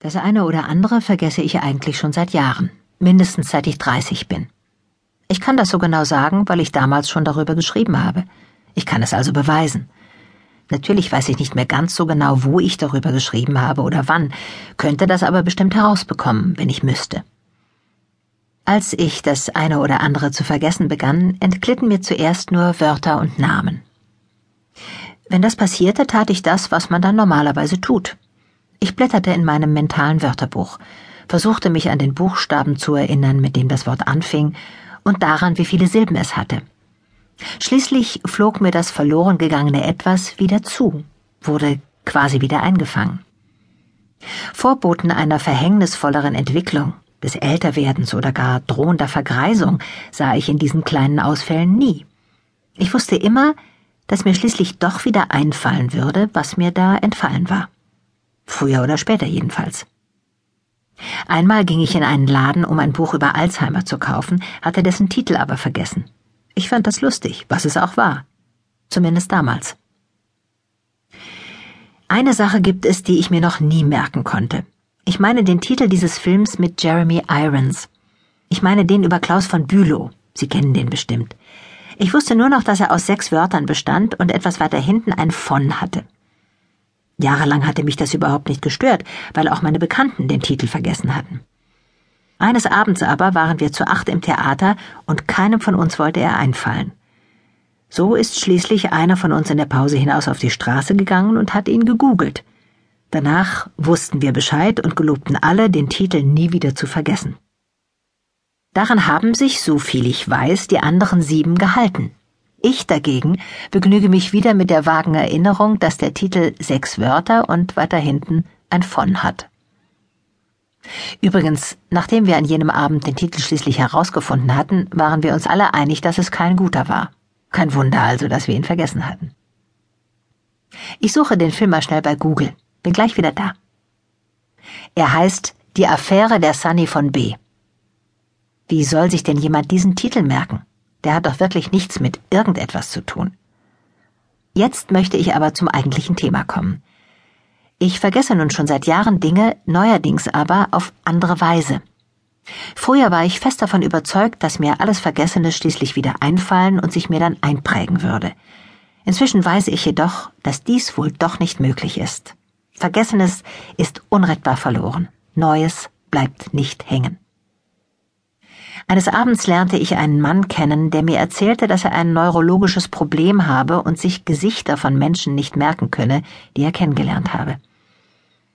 Das eine oder andere vergesse ich eigentlich schon seit Jahren, mindestens seit ich 30 bin. Ich kann das so genau sagen, weil ich damals schon darüber geschrieben habe. Ich kann es also beweisen. Natürlich weiß ich nicht mehr ganz so genau, wo ich darüber geschrieben habe oder wann, könnte das aber bestimmt herausbekommen, wenn ich müsste. Als ich das eine oder andere zu vergessen begann, entglitten mir zuerst nur Wörter und Namen. Wenn das passierte, tat ich das, was man dann normalerweise tut. Ich blätterte in meinem mentalen Wörterbuch, versuchte mich an den Buchstaben zu erinnern, mit dem das Wort anfing, und daran, wie viele Silben es hatte. Schließlich flog mir das verloren gegangene Etwas wieder zu, wurde quasi wieder eingefangen. Vorboten einer verhängnisvolleren Entwicklung, des Älterwerdens oder gar drohender Vergreisung sah ich in diesen kleinen Ausfällen nie. Ich wusste immer, dass mir schließlich doch wieder einfallen würde, was mir da entfallen war. Früher oder später jedenfalls. Einmal ging ich in einen Laden, um ein Buch über Alzheimer zu kaufen, hatte dessen Titel aber vergessen. Ich fand das lustig, was es auch war. Zumindest damals. Eine Sache gibt es, die ich mir noch nie merken konnte. Ich meine den Titel dieses Films mit Jeremy Irons. Ich meine den über Klaus von Bülow. Sie kennen den bestimmt. Ich wusste nur noch, dass er aus sechs Wörtern bestand und etwas weiter hinten ein von hatte. Jahrelang hatte mich das überhaupt nicht gestört, weil auch meine Bekannten den Titel vergessen hatten. Eines Abends aber waren wir zu acht im Theater und keinem von uns wollte er einfallen. So ist schließlich einer von uns in der Pause hinaus auf die Straße gegangen und hat ihn gegoogelt. Danach wussten wir Bescheid und gelobten alle, den Titel nie wieder zu vergessen. Daran haben sich, so viel ich weiß, die anderen sieben gehalten. Ich dagegen begnüge mich wieder mit der vagen Erinnerung, dass der Titel sechs Wörter und weiter hinten ein von hat. Übrigens, nachdem wir an jenem Abend den Titel schließlich herausgefunden hatten, waren wir uns alle einig, dass es kein guter war. Kein Wunder also, dass wir ihn vergessen hatten. Ich suche den Film mal schnell bei Google. Bin gleich wieder da. Er heißt Die Affäre der Sunny von B. Wie soll sich denn jemand diesen Titel merken? Der hat doch wirklich nichts mit irgendetwas zu tun. Jetzt möchte ich aber zum eigentlichen Thema kommen. Ich vergesse nun schon seit Jahren Dinge, neuerdings aber auf andere Weise. Früher war ich fest davon überzeugt, dass mir alles Vergessene schließlich wieder einfallen und sich mir dann einprägen würde. Inzwischen weiß ich jedoch, dass dies wohl doch nicht möglich ist. Vergessenes ist unrettbar verloren. Neues bleibt nicht hängen. Eines Abends lernte ich einen Mann kennen, der mir erzählte, dass er ein neurologisches Problem habe und sich Gesichter von Menschen nicht merken könne, die er kennengelernt habe.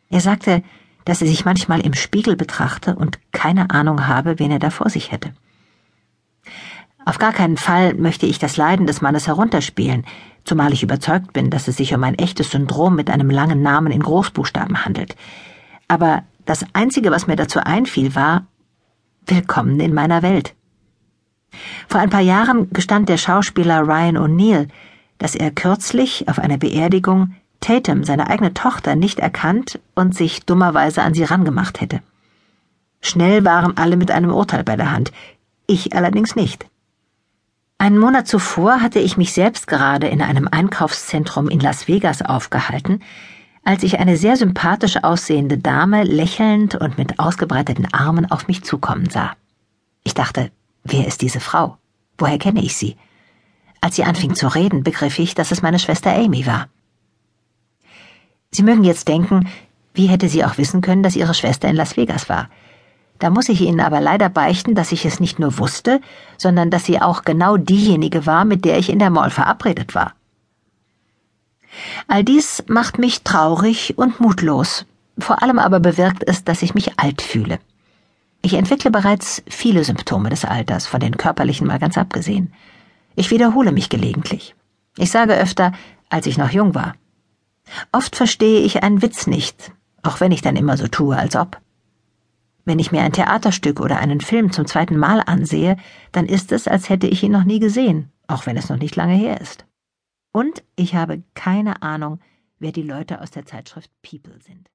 Er sagte, dass er sich manchmal im Spiegel betrachte und keine Ahnung habe, wen er da vor sich hätte. Auf gar keinen Fall möchte ich das Leiden des Mannes herunterspielen, zumal ich überzeugt bin, dass es sich um ein echtes Syndrom mit einem langen Namen in Großbuchstaben handelt. Aber das Einzige, was mir dazu einfiel, war, Willkommen in meiner Welt. Vor ein paar Jahren gestand der Schauspieler Ryan O'Neill, dass er kürzlich auf einer Beerdigung Tatum, seine eigene Tochter, nicht erkannt und sich dummerweise an sie rangemacht hätte. Schnell waren alle mit einem Urteil bei der Hand, ich allerdings nicht. Einen Monat zuvor hatte ich mich selbst gerade in einem Einkaufszentrum in Las Vegas aufgehalten, als ich eine sehr sympathisch aussehende Dame lächelnd und mit ausgebreiteten Armen auf mich zukommen sah. Ich dachte, wer ist diese Frau? Woher kenne ich sie? Als sie anfing zu reden, begriff ich, dass es meine Schwester Amy war. Sie mögen jetzt denken, wie hätte sie auch wissen können, dass ihre Schwester in Las Vegas war? Da muss ich Ihnen aber leider beichten, dass ich es nicht nur wusste, sondern dass sie auch genau diejenige war, mit der ich in der Mall verabredet war. All dies macht mich traurig und mutlos. Vor allem aber bewirkt es, dass ich mich alt fühle. Ich entwickle bereits viele Symptome des Alters, von den körperlichen mal ganz abgesehen. Ich wiederhole mich gelegentlich. Ich sage öfter, als ich noch jung war. Oft verstehe ich einen Witz nicht, auch wenn ich dann immer so tue, als ob. Wenn ich mir ein Theaterstück oder einen Film zum zweiten Mal ansehe, dann ist es, als hätte ich ihn noch nie gesehen, auch wenn es noch nicht lange her ist. Und ich habe keine Ahnung, wer die Leute aus der Zeitschrift People sind.